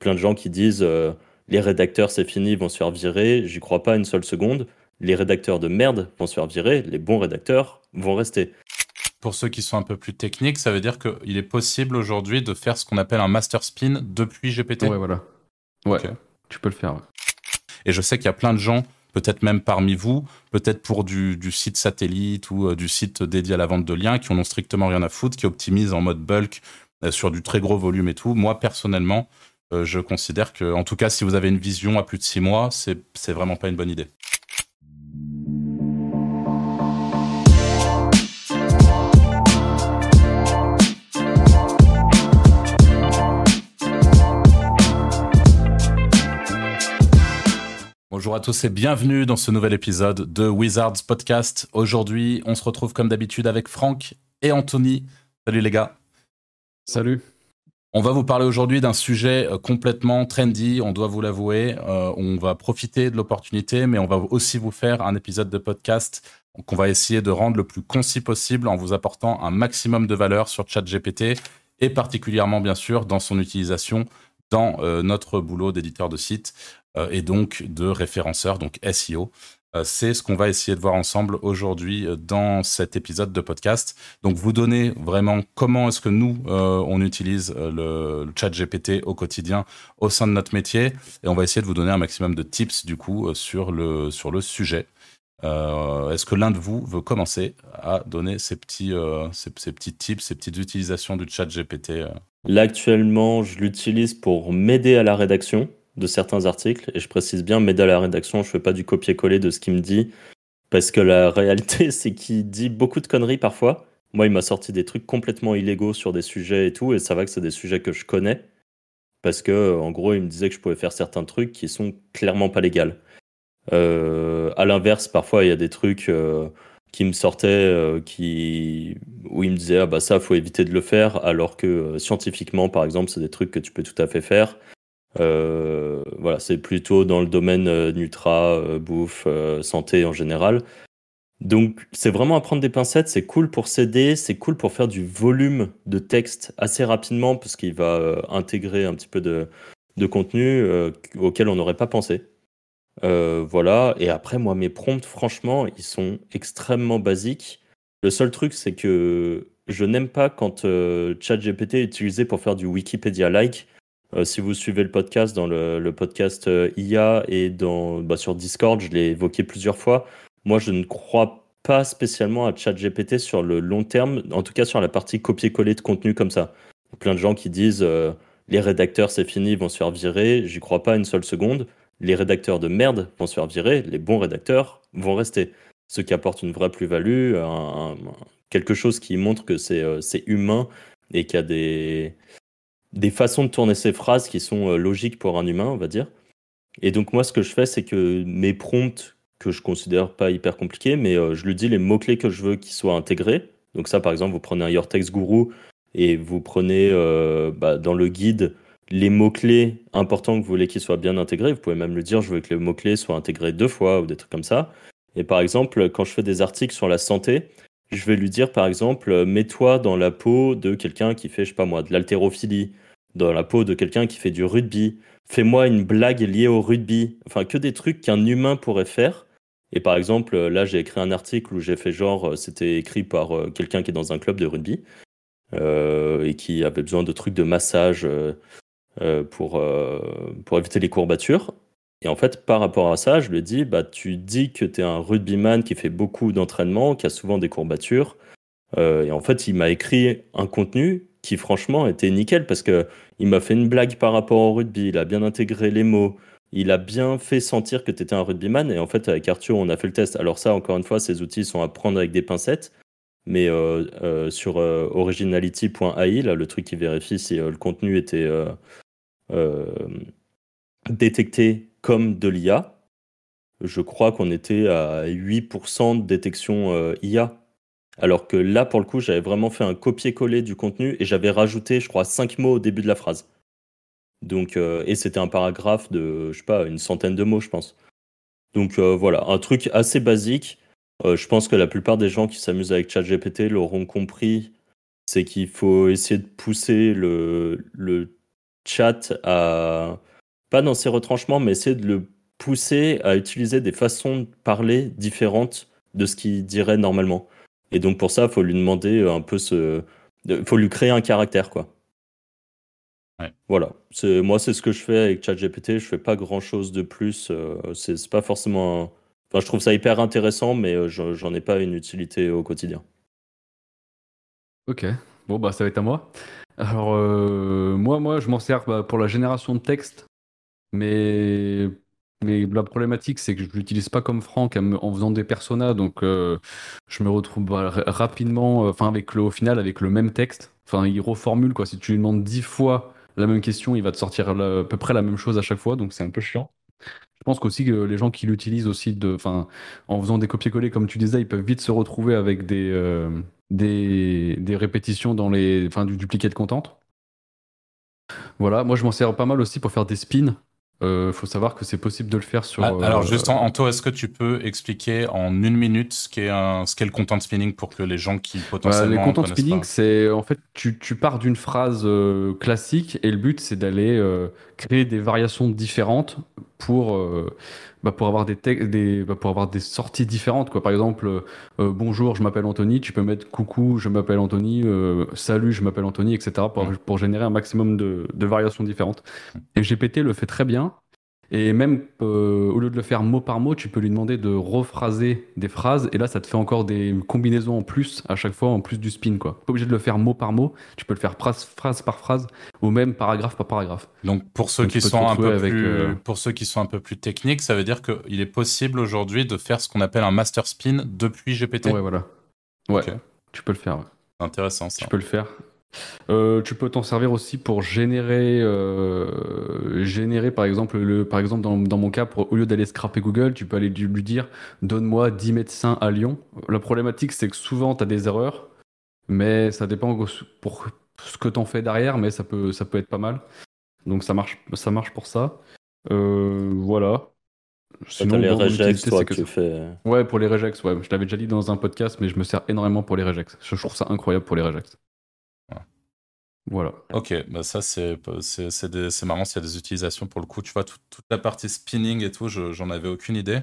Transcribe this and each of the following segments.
plein de gens qui disent les rédacteurs c'est fini, ils vont se faire virer. J'y crois pas une seule seconde. Les rédacteurs de merde vont se faire virer, les bons rédacteurs vont rester. Pour ceux qui sont un peu plus techniques, ça veut dire qu'il est possible aujourd'hui de faire ce qu'on appelle un master spin depuis GPT. Ouais, voilà. Ouais, tu peux le faire. Et je sais qu'il y a plein de gens, peut-être même parmi vous, peut-être pour du, site satellite ou euh, du site dédié à la vente de liens, qui en ont strictement rien à foutre, qui optimisent en mode bulk euh, sur du très gros volume et tout. Moi, personnellement, euh, je considère que, en tout cas, si vous avez une vision à plus de six mois, c'est vraiment pas une bonne idée. Bonjour à tous et bienvenue dans ce nouvel épisode de Wizards Podcast. Aujourd'hui, on se retrouve comme d'habitude avec Franck et Anthony. Salut les gars. Salut. On va vous parler aujourd'hui d'un sujet euh, complètement trendy, on doit vous l'avouer. Euh, on va profiter de l'opportunité, mais on va aussi vous faire un épisode de podcast qu'on va essayer de rendre le plus concis possible en vous apportant un maximum de valeur sur ChatGPT et particulièrement bien sûr dans son utilisation dans euh, notre boulot d'éditeur de site. Et donc de référenceurs, donc SEO. Euh, c'est ce qu'on va essayer de voir ensemble aujourd'hui euh, dans cet épisode de podcast. Donc vous donner vraiment comment est-ce que nous on utilise le, chat GPT au quotidien au sein de notre métier et on va essayer de vous donner un maximum de tips du coup sur le sur le sujet. est-ce que l'un de vous veut commencer à donner ces petits, ces, ces, petits tips, ces petites utilisations du chat GPT Là, actuellement, je l'utilise pour m'aider à la rédaction de certains articles, et je précise bien, m'aider à la rédaction, je fais pas du copier-coller de ce qu'il me dit, parce que la réalité, c'est qu'il dit beaucoup de conneries parfois. Moi, il m'a sorti des trucs complètement illégaux sur des sujets et tout, et ça va que c'est des sujets que je connais, parce que, en gros, il me disait que je pouvais faire certains trucs qui sont clairement pas légaux. Euh, à l'inverse, parfois, il y a des trucs euh, qui me sortaient, euh, qui... où il me disait, ah bah ça, faut éviter de le faire, alors que scientifiquement, par exemple, c'est des trucs que tu peux tout à fait faire. Euh, voilà, c'est plutôt dans le domaine euh, nutra, euh, bouffe, santé en général. Donc c'est vraiment à prendre des pincettes, c'est cool pour s'aider, c'est cool pour faire du volume de texte assez rapidement parce qu'il va intégrer un petit peu de, de contenu auquel on n'aurait pas pensé. voilà, et après moi mes prompts franchement ils sont extrêmement basiques. Le seul truc c'est que je n'aime pas quand ChatGPT est utilisé pour faire du Wikipédia-like euh, si vous suivez le podcast, dans le, podcast euh, IA et dans, bah, sur Discord, je l'ai évoqué plusieurs fois. Moi, je ne crois pas spécialement à ChatGPT sur le long terme, en tout cas sur la partie copier-coller de contenu comme ça. Plein de gens qui disent euh, les rédacteurs, c'est fini, ils vont se faire virer. J'y crois pas une seule seconde. Les rédacteurs de merde vont se faire virer. Les bons rédacteurs vont rester. Ce qui apporte une vraie plus-value, quelque chose qui montre que c'est humain et qu'il y a des, des façons de tourner ces phrases qui sont euh, logiques pour un humain, on va dire. Et donc moi, ce que je fais, c'est que mes prompts, que je considère pas hyper compliqués, mais euh, je lui dis les mots-clés que je veux qu'ils soient intégrés. Donc ça, par exemple, vous prenez un Your Guru et vous prenez euh, bah, dans le guide les mots-clés importants que vous voulez qu'ils soient bien intégrés. Vous pouvez même le dire, je veux que les mots-clés soient intégrés deux fois ou des trucs comme ça. Et par exemple, quand je fais des articles sur la santé, je vais lui dire par exemple, euh, mets-toi dans la peau de quelqu'un qui fait, je sais pas moi, de l'haltérophilie, dans la peau de quelqu'un qui fait du rugby. Fais-moi une blague liée au rugby. Enfin, que des trucs qu'un humain pourrait faire. Et par exemple, euh, là, j'ai écrit un article où j'ai fait genre, euh, c'était écrit par quelqu'un qui est dans un club de rugby et qui avait besoin de trucs de massage pour, pour éviter les courbatures. Et en fait, par rapport à ça, je lui ai dit, bah, tu dis que tu es un rugbyman qui fait beaucoup d'entraînement, qui a souvent des courbatures. Euh, et en fait, il m'a écrit un contenu qui, franchement, était nickel parce que il m'a fait une blague par rapport au rugby. Il a bien intégré les mots. Il a bien fait sentir que tu étais un rugbyman. Et en fait, avec Arthur, on a fait le test. Alors, ça, encore une fois, ces outils sont à prendre avec des pincettes. Mais euh, euh, sur originality.ai, là, le truc qui vérifie si le contenu était détecté comme de l'IA, je crois qu'on était à 8% de détection euh, IA. Alors que là, pour le coup, j'avais vraiment fait un copier-coller du contenu et j'avais rajouté, je crois, 5 mots au début de la phrase. Donc, euh, et c'était un paragraphe de, je sais pas, une centaine de mots, je pense. Donc euh, voilà, un truc assez basique. je pense que la plupart des gens qui s'amusent avec ChatGPT l'auront compris. C'est qu'il faut essayer de pousser le, le chat à, pas dans ses retranchements, mais essayer de le pousser à utiliser des façons de parler différentes de ce qu'il dirait normalement. Et donc pour ça, il faut lui demander un peu ce... Il faut lui créer un caractère, quoi. Voilà. C'est, moi, c'est ce que je fais avec ChatGPT. Je fais pas grand-chose de plus. c'est, c'est pas forcément... Enfin, je trouve ça hyper intéressant, mais j'en ai pas une utilité au quotidien. Ok. Bon, bah ça va être à moi. Alors, euh, moi, moi, je m'en sers bah, pour la génération de texte, mais, mais la problématique, c'est que je l'utilise pas comme Franck en faisant des personas, donc euh, je me retrouve bah, rapidement, euh, enfin, avec le, au final, avec le même texte. Enfin, il reformule, quoi. Si tu lui demandes dix fois la même question, il va te sortir à peu près la même chose à chaque fois, donc c'est un peu chiant. Je pense qu'aussi que les gens qui l'utilisent aussi de, en faisant des copier-coller, comme tu disais, ils peuvent vite se retrouver avec des, des, des répétitions dans les, enfin, du de content. Voilà, moi je m'en sers pas mal aussi pour faire des spins. Il euh, faut savoir que c'est possible de le faire sur. Ah, alors, juste, euh, Anto, est-ce que tu peux expliquer en une minute ce qu'est un, ce qu'est le content spinning pour que les gens qui potentiellement. Bah, les content spinning, c'est en fait, tu, tu pars d'une phrase euh, classique et le but, c'est d'aller créer des variations différentes pour bah, pour avoir des, des bah, pour avoir des sorties différentes quoi. Par exemple euh, euh, bonjour je m'appelle Anthony tu peux mettre coucou je m'appelle Anthony euh, salut je m'appelle Anthony etc pour, pour générer un maximum de, de variations différentes. Et GPT le fait très bien et même euh, au lieu de le faire mot par mot, tu peux lui demander de rephraser des phrases. Et là, ça te fait encore des combinaisons en plus à chaque fois, en plus du spin. Quoi. Pas obligé de le faire mot par mot. Tu peux le faire phrase, phrase par phrase ou même paragraphe par paragraphe. Donc pour ceux qui sont un peu plus, euh, pour ceux qui sont un peu plus techniques, ça veut dire qu'il est possible aujourd'hui de faire ce qu'on appelle un master spin depuis GPT. Ouais, voilà. Ouais. Tu peux le faire. Intéressant ça. Tu peux le faire. Euh, tu peux t'en servir aussi pour générer, euh, générer par exemple, le, par exemple dans, dans mon cas, pour, au lieu d'aller scraper Google, tu peux aller lui dire donne-moi 10 médecins à Lyon. La problématique, c'est que souvent tu as des erreurs, mais ça dépend pour ce que tu en fais derrière, mais ça peut, ça peut être pas mal. Donc ça marche, ça marche pour ça. Euh, voilà. Sinon, les regex, toi, que, tu fais. Ouais, pour les regex, ouais. Je l'avais déjà dit dans un podcast, mais je me sers énormément pour les regex. Je trouve ça incroyable pour les regex. Voilà. Ok, bah ça c'est marrant s'il y a des utilisations pour le coup. Tu vois, toute la partie spinning et tout, j'en avais aucune idée.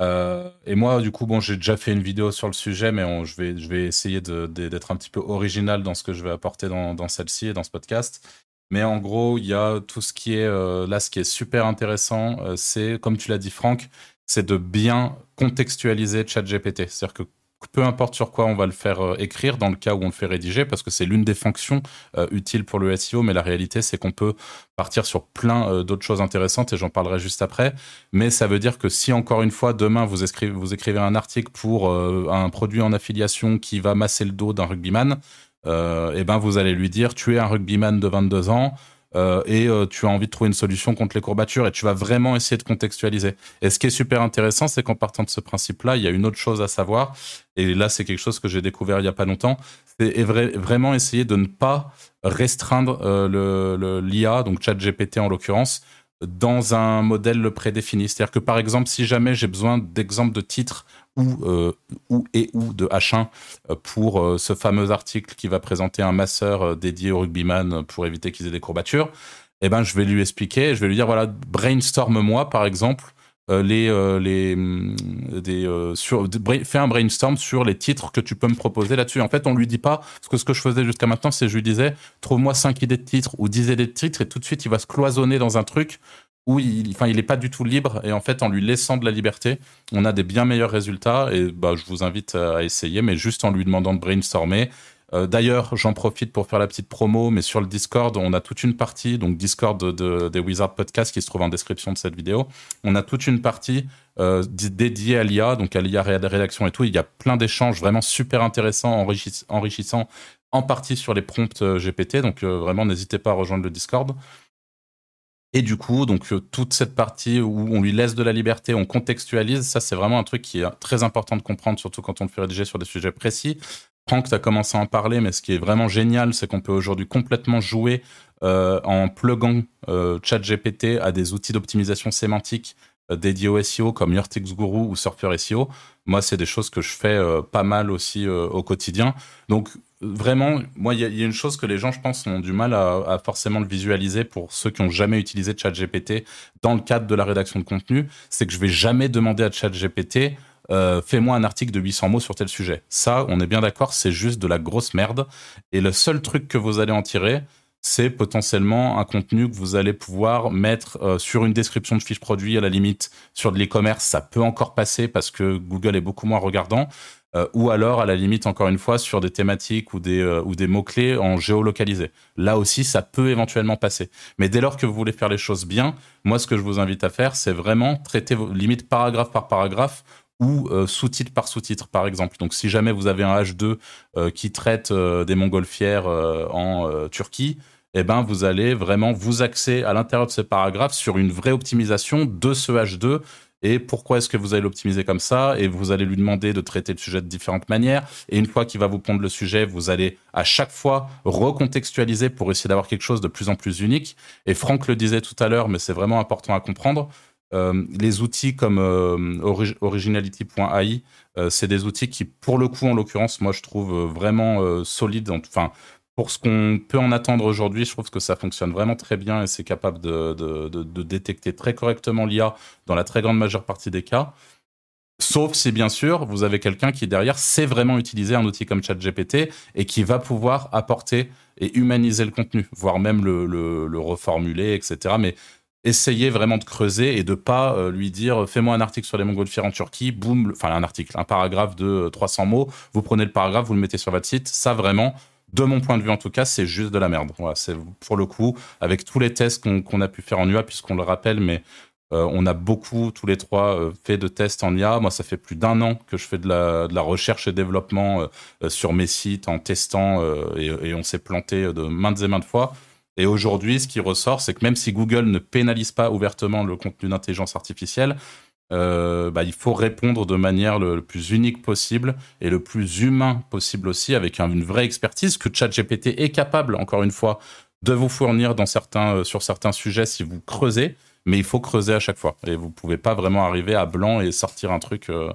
Euh, et moi, du coup, bon, j'ai déjà fait une vidéo sur le sujet, mais je, vais, je vais essayer d'être un petit peu original dans ce que je vais apporter dans, dans celle-ci et dans ce podcast. Mais en gros, il y a tout ce qui est euh, là, ce qui est super intéressant, euh, c'est, comme tu l'as dit, Franck, c'est de bien contextualiser ChatGPT. C'est-à-dire que peu importe sur quoi on va le faire euh, écrire, dans le cas où on le fait rédiger, parce que c'est l'une des fonctions euh, utiles pour le SEO, mais la réalité, c'est qu'on peut partir sur plein euh, d'autres choses intéressantes, et j'en parlerai juste après. Mais ça veut dire que si, encore une fois, demain, vous écrivez, un article pour un produit en affiliation qui va masser le dos d'un rugbyman, et eh ben vous allez lui dire, tu es un rugbyman de 22 ans, euh, et euh, tu as envie de trouver une solution contre les courbatures et tu vas vraiment essayer de contextualiser. Et ce qui est super intéressant, c'est qu'en partant de ce principe-là, il y a une autre chose à savoir. Et là, c'est quelque chose que j'ai découvert il y a pas longtemps. C'est vraiment essayer de ne pas restreindre euh, l'IA, donc ChatGPT en l'occurrence, dans un modèle prédéfini. C'est-à-dire que par exemple, si jamais j'ai besoin d'exemples de titres ou, euh, ou et ou de H1 euh, pour euh, ce fameux article qui va présenter un masseur dédié aux rugbyman pour éviter qu'ils aient des courbatures, eh ben, je vais lui expliquer, je vais lui dire, voilà, brainstorm-moi, par exemple, les, les, mm, des, sur, fais un brainstorm sur les titres que tu peux me proposer là-dessus. En fait, on lui dit pas, parce que ce que je faisais jusqu'à maintenant, c'est je lui disais, trouve-moi 5 idées de titres ou 10 idées de titres, et tout de suite, il va se cloisonner dans un truc où il, enfin, il est pas du tout libre et en fait, en lui laissant de la liberté, on a des bien meilleurs résultats et bah, je vous invite à essayer, mais juste en lui demandant de brainstormer. Euh, d'ailleurs, j'en profite pour faire la petite promo, mais sur le Discord, on a toute une partie, donc Discord de, des Wizard Podcast qui se trouve en description de cette vidéo. On a toute une partie euh, dédiée à l'IA, donc à l'IA rédaction et tout. Il y a plein d'échanges vraiment super intéressants, enrichissants, en partie sur les prompts euh, GPT. Donc vraiment, n'hésitez pas à rejoindre le Discord. Et du coup, donc euh, toute cette partie où on lui laisse de la liberté, on contextualise, ça c'est vraiment un truc qui est très important de comprendre, surtout quand on le fait rédiger sur des sujets précis. Franck, tu as commencé à en parler, mais ce qui est vraiment génial, c'est qu'on peut aujourd'hui complètement jouer euh, en pluguant euh, ChatGPT à des outils d'optimisation sémantique euh, dédiés au SEO comme Yurtix Guru ou Surfer SEO. Moi, c'est des choses que je fais pas mal aussi au quotidien. Donc, vraiment, moi, il y, a une chose que les gens, je pense, ont du mal à, forcément le visualiser pour ceux qui ont jamais utilisé ChatGPT dans le cadre de la rédaction de contenu, c'est que je vais jamais demander à ChatGPT euh, fais-moi un article de 800 mots sur tel sujet. Ça, on est bien d'accord, c'est juste de la grosse merde. Et le seul truc que vous allez en tirer, c'est potentiellement un contenu que vous allez pouvoir mettre euh, sur une description de fiche produit à la limite sur de l'e-commerce. Ça peut encore passer parce que Google est beaucoup moins regardant. Euh, ou alors à la limite encore une fois sur des thématiques ou des euh, des mots clés en géolocalisé. Là aussi, ça peut éventuellement passer. Mais dès lors que vous voulez faire les choses bien, moi ce que je vous invite à faire, c'est vraiment traiter vos limites paragraphe par paragraphe ou sous-titre par sous-titre, par exemple. Donc, si jamais vous avez un H2 qui traite des montgolfières en Turquie, eh ben, vous allez vraiment vous axer à l'intérieur de ce paragraphe sur une vraie optimisation de ce H2 et pourquoi est-ce que vous allez l'optimiser comme ça? Et vous allez lui demander de traiter le sujet de différentes manières. Et une fois qu'il va vous pondre le sujet vous allez à chaque fois recontextualiser pour essayer d'avoir quelque chose de plus en plus unique. Et Franck le disait tout à l'heure mais c'est vraiment important à comprendre euh, les outils comme euh, originality.ai, euh, c'est des outils qui, pour le coup, en l'occurrence, moi, je trouve vraiment solides. Enfin, pour ce qu'on peut en attendre aujourd'hui, je trouve que ça fonctionne vraiment très bien et c'est capable de, détecter très correctement l'IA dans la très grande majeure partie des cas. Sauf si, bien sûr, vous avez quelqu'un qui, derrière, sait vraiment utiliser un outil comme ChatGPT et qui va pouvoir apporter et humaniser le contenu, voire même le, reformuler, etc. Mais essayez vraiment de creuser et de pas euh, lui dire fais-moi un article sur les montgolfières en Turquie, boum, enfin un article, un paragraphe de 300 mots, vous prenez le paragraphe, vous le mettez sur votre site, ça vraiment, de mon point de vue en tout cas, c'est juste de la merde. C'est pour le coup, avec tous les tests qu'on a pu faire en UA, puisqu'on le rappelle, mais euh, on a beaucoup, tous les trois, euh, fait de tests en IA. Moi, ça fait plus d'un an que je fais de la, de la recherche et développement euh, sur mes sites en testant et, et, on s'est planté de maintes et maintes fois. Et aujourd'hui, ce qui ressort, c'est que même si Google ne pénalise pas ouvertement le contenu d'intelligence artificielle, euh, bah, il faut répondre de manière le, plus unique possible et le plus humain possible aussi, avec une vraie expertise que ChatGPT est capable, encore une fois, de vous fournir euh, sur certains sujets si vous creusez, mais il faut creuser à chaque fois. Et vous pouvez pas vraiment arriver à blanc et sortir un truc euh,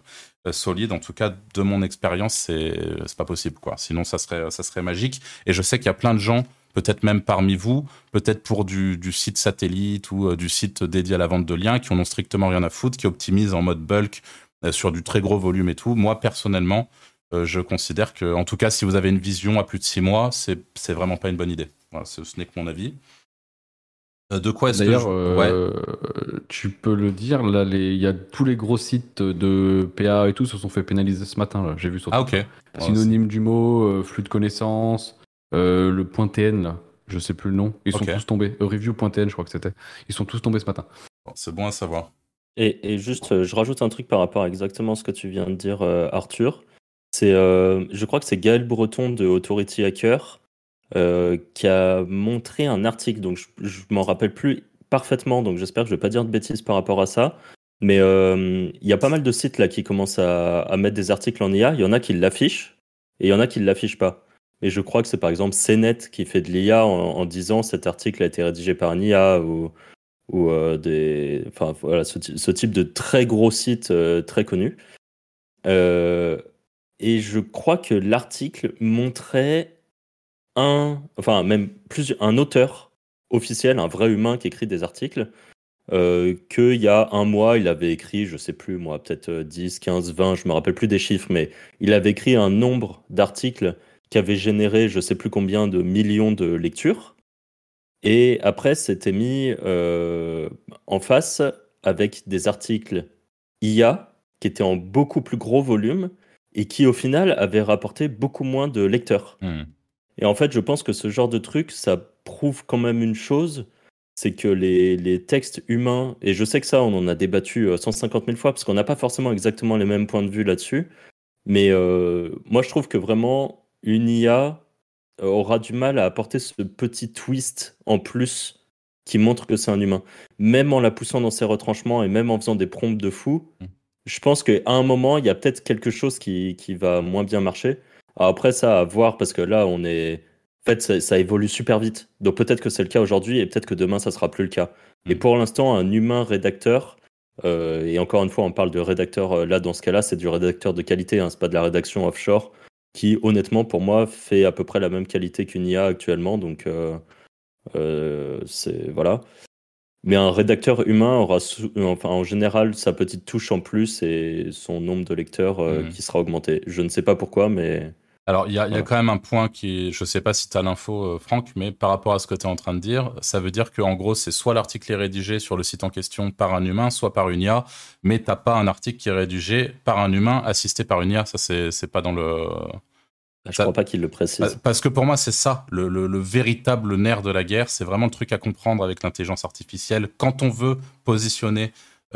solide. En tout cas, de mon expérience, c'est pas possible, quoi. Sinon, ça serait ça serait magique. Et je sais qu'il y a plein de gens peut-être même parmi vous, peut-être pour du, site satellite ou euh, du site dédié à la vente de liens, qui en ont strictement rien à foutre, qui optimisent en mode bulk euh, sur du très gros volume et tout. Moi, personnellement, euh, je considère que, en tout cas, si vous avez une vision à plus de six mois, c'est, vraiment pas une bonne idée. ce, n'est que mon avis. de quoi est-ce D'ailleurs, que tu peux le dire, là, il y a tous les gros sites de PA et tout se sont fait pénaliser ce matin. J'ai vu sur Ah, ok. Synonyme du mot, flux de connaissances, euh, le point .tn, là, je sais plus le nom, ils sont tous tombés. Euh, review.tn, je crois que c'était. Ils sont tous tombés ce matin. c'est bon à savoir. Et, juste, euh, je rajoute un truc par rapport à exactement ce que tu viens de dire, Arthur. C'est, je crois que c'est Gaël Breton de Authority Hacker qui a montré un article, donc je, m'en rappelle plus parfaitement, donc j'espère que je vais pas dire de bêtises par rapport à ça. Mais il y a pas mal de sites là qui commencent à, à mettre des articles en IA. Il y en a qui l'affichent et il y en a qui ne l'affichent pas. Et je crois que c'est par exemple CNET qui fait de l'IA en, disant cet article a été rédigé par un IA ou, ou euh, des, enfin voilà, ce, type de très gros site euh, très connu. Euh, et je crois que l'article montrait un, enfin même plus un auteur officiel, un vrai humain qui écrit des articles, qu'il y a un mois, il avait écrit, je sais plus moi, peut-être 10, 15, 20, je me rappelle plus des chiffres, mais il avait écrit un nombre d'articles qui avait généré je sais plus combien de millions de lectures. Et après, c'était mis euh, en face avec des articles IA qui étaient en beaucoup plus gros volume et qui, au final, avaient rapporté beaucoup moins de lecteurs. Hmm. Et en fait, je pense que ce genre de truc, ça prouve quand même une chose, c'est que les, les, textes humains, et je sais que ça, on en a débattu 150 euh, 000 fois, parce qu'on n'a pas forcément exactement les mêmes points de vue là-dessus, mais euh, moi, je trouve que vraiment, une IA euh, aura du mal à apporter ce petit twist en plus qui montre que c'est un humain. Même en la poussant dans ses retranchements et même en faisant des prompts de fou, mm. je pense qu'à un moment, il y a peut-être quelque chose qui, qui, va moins bien marcher. après, ça, à voir, parce que là, on est. En fait, ça, évolue super vite. Donc peut-être que c'est le cas aujourd'hui et peut-être que demain, ça sera plus le cas. Et mm. pour l'instant, un humain rédacteur, euh, et encore une fois, on parle de rédacteur, euh, là, dans ce cas-là, c'est du rédacteur de qualité, hein, c'est pas de la rédaction offshore. Qui honnêtement pour moi fait à peu près la même qualité qu'une IA actuellement. Donc c'est voilà. Mais un rédacteur humain aura, enfin, en général, sa petite touche en plus et son nombre de lecteurs mmh. qui sera augmenté. Je ne sais pas pourquoi, mais alors, il y, a, quand même un point qui, je ne sais pas si tu as l'info, euh, Franck, mais par rapport à ce que tu es en train de dire, ça veut dire qu'en gros, c'est soit l'article est rédigé sur le site en question par un humain, soit par une IA, mais tu n'as pas un article qui est rédigé par un humain assisté par une IA. Ça, c'est pas dans le. Je ne crois pas qu'il le précise. Parce que pour moi, c'est ça, le, le, véritable nerf de la guerre. C'est vraiment le truc à comprendre avec l'intelligence artificielle. Quand on veut positionner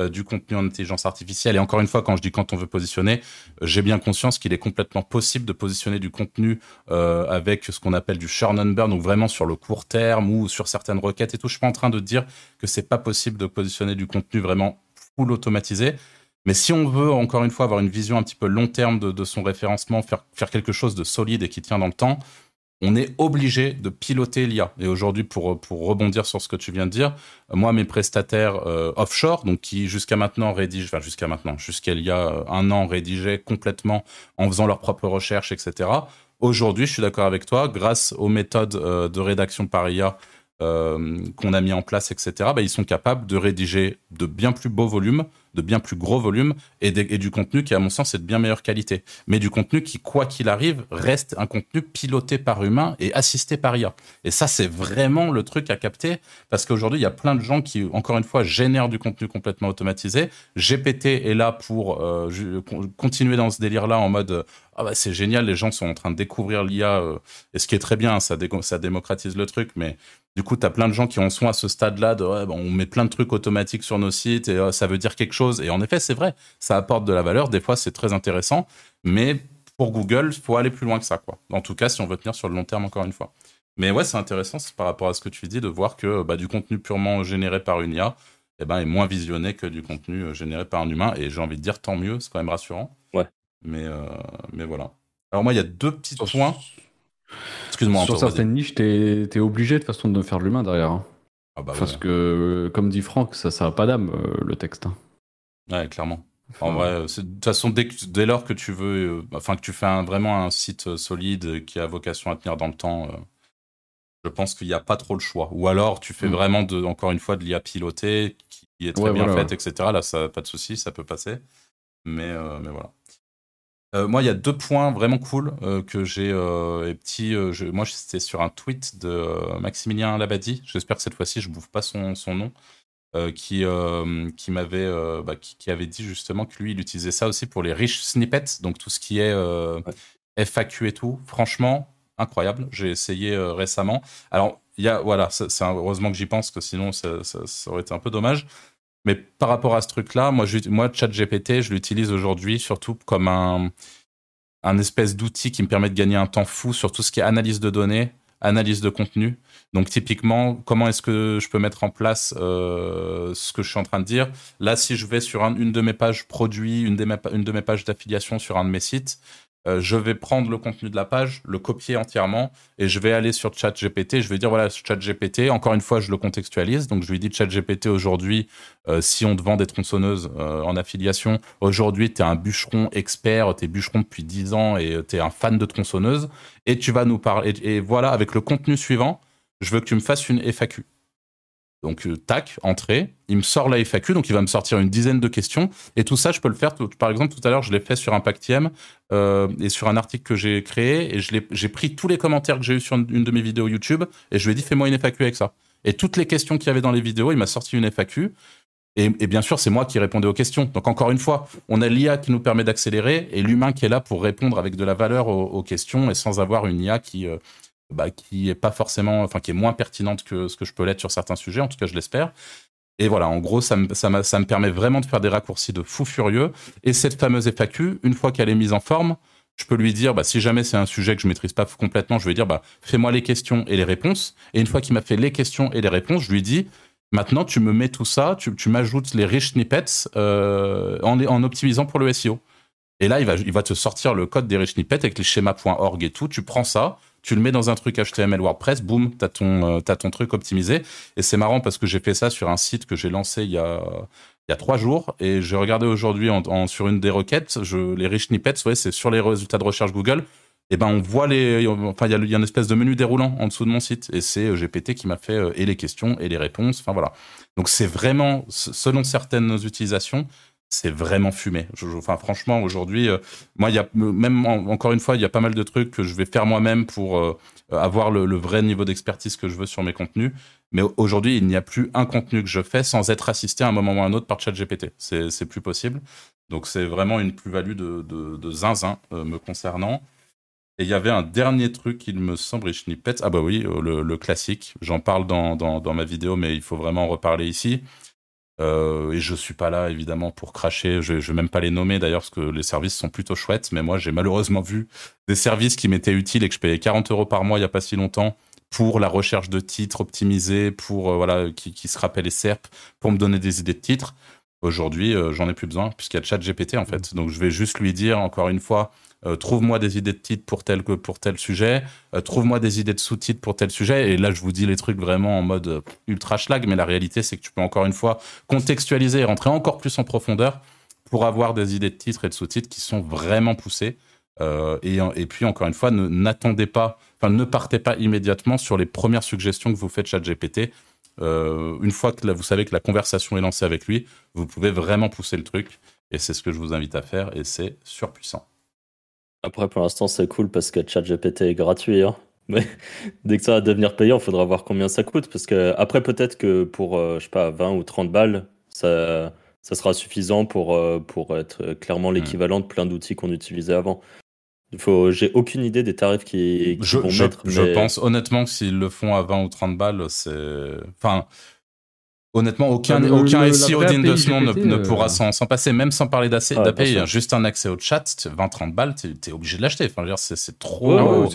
du contenu en intelligence artificielle. Et encore une fois, quand je dis quand on veut positionner, euh, j'ai bien conscience qu'il est complètement possible de positionner du contenu euh, avec ce qu'on appelle du churn and burn, donc vraiment sur le court terme ou sur certaines requêtes et tout. Je suis pas en train de dire que c'est pas possible de positionner du contenu vraiment full automatisé. Mais si on veut, encore une fois, avoir une vision un petit peu long terme de, de son référencement, faire, faire quelque chose de solide et qui tient dans le temps, on est obligé de piloter l'IA. Et aujourd'hui, pour, pour rebondir sur ce que tu viens de dire, moi, mes prestataires euh, offshore, donc qui jusqu'à maintenant rédigent, enfin jusqu'à maintenant, jusqu'à il y a un an, rédigeaient complètement en faisant leurs propres recherches, etc. Aujourd'hui, je suis d'accord avec toi, grâce aux méthodes euh, de rédaction par IA euh, qu'on a mis en place, etc., bah, ils sont capables de rédiger de bien plus beaux volumes, de bien plus gros volumes et, du contenu qui, à mon sens, est de bien meilleure qualité. Mais du contenu qui, quoi qu'il arrive, reste un contenu piloté par humain et assisté par IA. Et ça, c'est vraiment le truc à capter parce qu'aujourd'hui, il y a plein de gens qui, encore une fois, génèrent du contenu complètement automatisé. GPT est là pour euh, continuer dans ce délire-là en mode ah bah c'est génial, les gens sont en train de découvrir l'IA, euh, et ce qui est très bien, ça, démocratise le truc, mais du coup, tu as plein de gens qui en sont à ce stade-là on met plein de trucs automatiques sur nos sites et euh, ça veut dire quelque chose. Et en effet, c'est vrai, ça apporte de la valeur. Des fois, c'est très intéressant. Mais pour Google, il faut aller plus loin que ça. Quoi. En tout cas, si on veut tenir sur le long terme, encore une fois. Mais ouais, c'est intéressant par rapport à ce que tu dis de voir que bah, du contenu purement généré par une IA eh ben, est moins visionné que du contenu euh, généré par un humain. Et j'ai envie de dire tant mieux, c'est quand même rassurant. Ouais. Mais, euh, mais voilà. Alors, moi, il y a deux petits points. Excuse-moi. Sur certaines niches, t'es es obligé de façon de faire de l'humain derrière. Hein. Ah bah Parce que, comme dit Franck, ça n'a pas d'âme, euh, le texte. Hein. Ouais, clairement. En vrai, de toute façon, dès, dès, lors que tu veux, euh, enfin que tu fais un, vraiment un site euh, solide qui a vocation à tenir dans le temps, je pense qu'il n'y a pas trop le choix. Ou alors, tu fais mm. vraiment, de, encore une fois, de l'IA pilotée qui est très bien faite, etc. Là, ça, pas de souci, ça peut passer. Mais, mais voilà. Euh, moi, il y a deux points vraiment cool euh, que j'ai. Euh, petit, moi, c'était sur un tweet de Maximilien Labadie. J'espère que cette fois-ci, je ne bouffe pas son, son nom. qui, qui m'avait bah, qui, avait dit justement que lui il utilisait ça aussi pour les riches snippets donc tout ce qui est FAQ et tout franchement incroyable j'ai essayé récemment alors il y a voilà c'est heureusement que j'y pense que sinon ça, ça, aurait été un peu dommage mais par rapport à ce truc-là, moi, moi, ChatGPT, je l'utilise aujourd'hui surtout comme un, un espèce d'outil qui me permet de gagner un temps fou sur tout ce qui est analyse de données, analyse de contenu. Donc typiquement, comment est-ce que je peux mettre en place euh, ce que je suis en train de dire? Là, si je vais sur une de mes pages produits, une de mes pages d'affiliation sur un de mes sites, euh, je vais prendre le contenu de la page, le copier entièrement, et je vais aller sur ChatGPT. Je vais dire voilà, ChatGPT, encore une fois, je le contextualise. Donc, je lui dis ChatGPT aujourd'hui, euh, si on te vend des tronçonneuses euh, en affiliation, aujourd'hui, tu es un bûcheron expert, tu es bûcheron depuis 10 ans et tu es un fan de tronçonneuses, et tu vas nous parler. et voilà, avec le contenu suivant, je veux que tu me fasses une FAQ. Donc, euh, tac, entrée, il me sort la FAQ, donc il va me sortir une dizaine de questions. Et tout ça, je peux le faire. par exemple, tout à l'heure, je l'ai fait sur un Pactiem euh, et sur un article que j'ai créé. Et j'ai pris tous les commentaires que j'ai eu sur une, de mes vidéos YouTube et je lui ai dit, fais-moi une FAQ avec ça. Et toutes les questions qu'il y avait dans les vidéos, il m'a sorti une FAQ. Et, bien sûr, c'est moi qui répondais aux questions. Donc encore une fois, on a l'IA qui nous permet d'accélérer et l'humain qui est là pour répondre avec de la valeur aux, questions et sans avoir une IA qui, euh, bah, qui est pas forcément, enfin qui est moins pertinente que ce que je peux l'être sur certains sujets, en tout cas je l'espère. Et voilà, en gros, ça me, ça, ça me permet vraiment de faire des raccourcis de fou furieux. Et cette fameuse FAQ, une fois qu'elle est mise en forme, je peux lui dire, bah, si jamais c'est un sujet que je maîtrise pas complètement, je vais dire, bah, fais-moi les questions et les réponses. Et une fois qu'il m'a fait les questions et les réponses, je lui dis, maintenant, tu me mets tout ça, tu, tu m'ajoutes les rich snippets euh, en, en optimisant pour le SEO. Et là, il va, il va te sortir le code des rich snippets avec les schémas.org et tout. Tu prends ça, tu le mets dans un truc HTML WordPress, boum, t'as ton, euh, as ton truc optimisé. Et c'est marrant parce que j'ai fait ça sur un site que j'ai lancé il y a, il y a trois jours et j'ai regardé aujourd'hui sur une des requêtes, les rich snippets, ouais, c'est sur les résultats de recherche Google. et ben on voit les, enfin il y, a une espèce de menu déroulant en dessous de mon site et c'est euh, GPT qui m'a fait euh, et les questions et les réponses. Enfin voilà. Donc c'est vraiment selon certaines utilisations, c'est vraiment fumé. enfin franchement aujourd'hui, euh, moi il y a même encore une fois il y a pas mal de trucs que je vais faire moi-même pour avoir le, vrai niveau d'expertise que je veux sur mes contenus. Mais aujourd'hui il n'y a plus un contenu que je fais sans être assisté à un moment ou à un autre par ChatGPT. C'est plus possible. Donc c'est vraiment une plus-value de, zinzin me concernant. Et il y avait un dernier truc, il me semble, et Ah bah oui, euh, le, classique. J'en parle dans, dans, ma vidéo, mais il faut vraiment en reparler ici. Euh, et je suis pas là, évidemment, pour cracher. Je, je vais même pas les nommer, d'ailleurs, parce que les services sont plutôt chouettes. Mais moi, j'ai malheureusement vu des services qui m'étaient utiles et que je payais 40 euros par mois il y a pas si longtemps pour la recherche de titres optimisés, pour, euh, voilà, qui, qui se rappellent les SERP, pour me donner des idées de titres. Aujourd'hui, j'en ai plus besoin, puisqu'il y a ChatGPT, en fait. Donc, je vais juste lui dire, encore une fois, euh, trouve-moi des idées de titres pour tel, sujet, euh, trouve-moi des idées de sous-titres pour tel sujet. Et là, je vous dis les trucs vraiment en mode euh, ultra schlag, mais la réalité, c'est que tu peux encore une fois contextualiser et rentrer encore plus en profondeur pour avoir des idées de titres et de sous-titres qui sont vraiment poussées. et, puis, encore une fois, ne partez pas immédiatement sur les premières suggestions que vous faites chat GPT. une fois que vous savez que la conversation est lancée avec lui, vous pouvez vraiment pousser le truc. Et c'est ce que je vous invite à faire, et c'est surpuissant. Après, pour l'instant, c'est cool parce que ChatGPT est gratuit. Hein. Mais dès que ça va devenir payant, il faudra voir combien ça coûte. Parce que après, peut-être que pour, euh, je sais pas, 20 ou 30 balles, ça, ça sera suffisant pour, euh, pour être clairement hmm. l'équivalent de plein d'outils qu'on utilisait avant. Il faut, j'ai aucune idée des tarifs qui, je, vont je, mettre. Je pense honnêtement que s'ils le font à 20 ou 30 balles, c'est. Enfin, Honnêtement, aucun, bah, aucun SEO digne de ce nom ne, pourra euh, s'en passer, même sans parler d'API. Ah, juste un accès au chat, 20-30 balles, t'es es obligé de l'acheter. Enfin, c'est trop,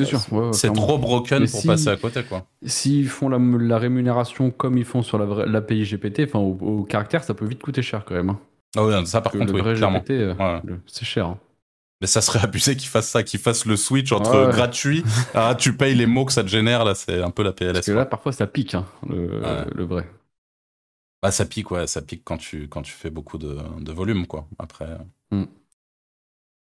c'est trop broken pour passer à côté. S'ils font la, rémunération comme ils font sur l'API GPT, enfin, au, caractère, ça peut vite coûter cher quand même. Hein. Ah oui, ça par contre, oui, clairement. Euh, c'est cher. Hein. Mais ça serait abusé qu'ils fassent ça, qu'ils fassent le switch entre gratuit, ah, tu payes les mots que ça te génère, là, c'est un peu la PLS. Parce que là, parfois, ça pique, hein, le vrai. Bah, ça pique, ça pique quand tu, quand tu fais beaucoup de, de volume, quoi. Après. Mm.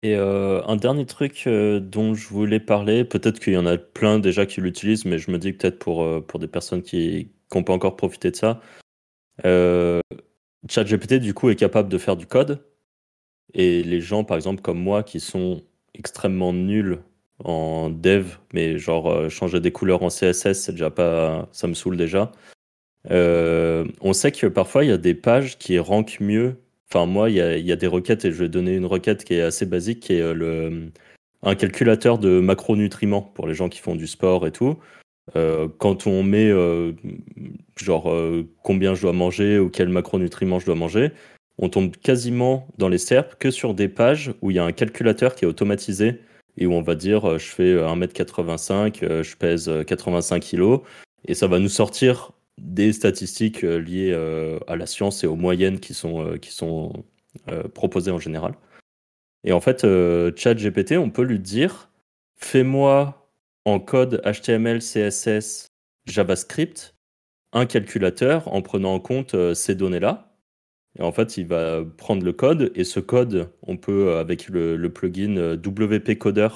Et euh, un dernier truc euh, dont je voulais parler, peut-être qu'il y en a plein déjà qui l'utilisent, mais je me dis peut-être pour, euh, pour des personnes qui n'ont pas encore profité de ça. ChatGPT, du coup, est capable de faire du code. Et les gens, par exemple, comme moi, qui sont extrêmement nuls en dev, mais genre changer des couleurs en CSS, c'est déjà pas. Ça me saoule déjà. Euh, on sait que parfois il y a des pages qui rankent mieux. Enfin, moi, il y, a, des requêtes et je vais donner une requête qui est assez basique, qui est euh, le, un calculateur de macronutriments pour les gens qui font du sport et tout. Euh, quand on met genre combien je dois manger ou quel macronutriments je dois manger, on tombe quasiment dans les SERP que sur des pages où il y a un calculateur qui est automatisé et où on va dire je fais 1m85, je pèse 85 kg et ça va nous sortir des statistiques euh, liées euh, à la science et aux moyennes qui sont, euh, qui sont proposées en général. Et en fait, ChatGPT, on peut lui dire fais-moi en code HTML, CSS, JavaScript un calculateur en prenant en compte ces données-là. Et en fait, il va prendre le code et ce code, on peut, avec le, le plugin WP Coder,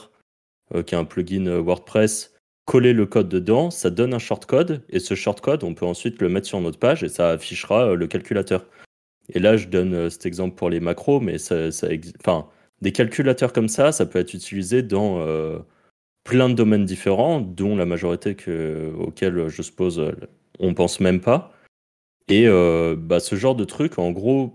qui est un plugin WordPress, coller le code dedans, ça donne un shortcode, et ce shortcode, on peut ensuite le mettre sur notre page et ça affichera euh, le calculateur. Et là, je donne euh, cet exemple pour les macros, mais ça, des calculateurs comme ça, ça peut être utilisé dans euh, plein de domaines différents, dont la majorité que, auxquels je suppose on pense même pas. Et bah, ce genre de truc, en gros,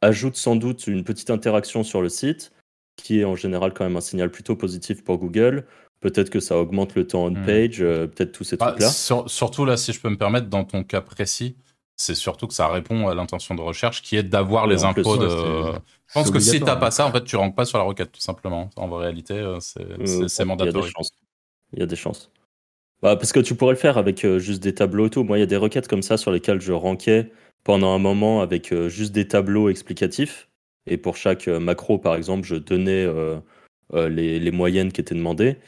ajoute sans doute une petite interaction sur le site, qui est en général quand même un signal plutôt positif pour Google. Peut-être que ça augmente le temps on hmm. page, euh, peut-être tous ces bah, trucs-là. surtout là, si je peux me permettre, dans ton cas précis, c'est surtout que ça répond à l'intention de recherche qui est d'avoir les infos de. Je pense que si tu n'as pas ça, en fait, tu rentres pas sur la requête, tout simplement. En réalité, euh, euh, c'est mandatoire. Il y a des chances. Bah, parce que tu pourrais le faire avec juste des tableaux et tout. Moi, il y a des requêtes comme ça sur lesquelles je rankais pendant un moment avec juste des tableaux explicatifs. Et pour chaque macro, par exemple, je donnais les, les, moyennes qui étaient demandées.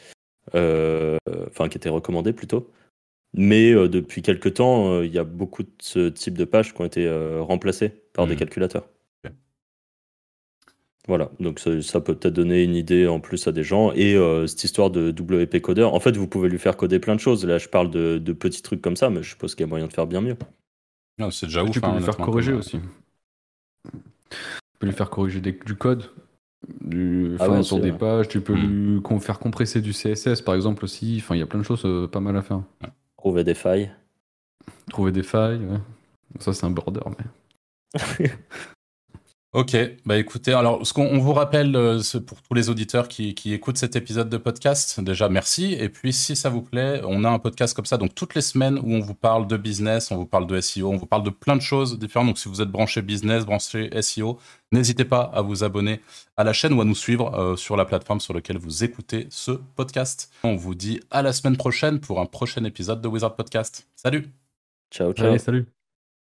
Euh, enfin qui était recommandé plutôt. Mais euh, depuis quelques temps, euh, il y a beaucoup de ce type de pages qui ont été remplacées par des hmm. calculateurs. Voilà, donc ça, ça peut peut-être donner une idée en plus à des gens. Et euh, cette histoire de WP codeur, en fait, vous pouvez lui faire coder plein de choses. Là, je parle de, de petits trucs comme ça, mais je suppose qu'il y a moyen de faire bien mieux. Non, c'est déjà ouf. Tu peux hein, lui faire corriger aussi. Tu peux lui faire corriger des- du code. Du, Ah ouais, sur des vrai. pages, tu peux Mm. lui faire compresser du CSS par exemple aussi. Enfin, il y a plein de choses euh, pas mal à faire. Trouver des failles. Trouver des failles, ouais. Ça, c'est un border, mais. Ok, bah écoutez, alors ce qu'on on vous rappelle euh, pour tous les auditeurs qui, qui écoutent cet épisode de podcast, déjà merci. Et puis si ça vous plaît, on a un podcast comme ça, donc toutes les semaines où on vous parle de business, on vous parle de SEO, on vous parle de plein de choses différentes. Donc si vous êtes branché business, branché SEO, n'hésitez pas à vous abonner à la chaîne ou à nous suivre euh, sur la plateforme sur laquelle vous écoutez ce podcast. On vous dit à la semaine prochaine pour un prochain épisode de Wizard Podcast. Salut Ciao, ciao. Allez, salut.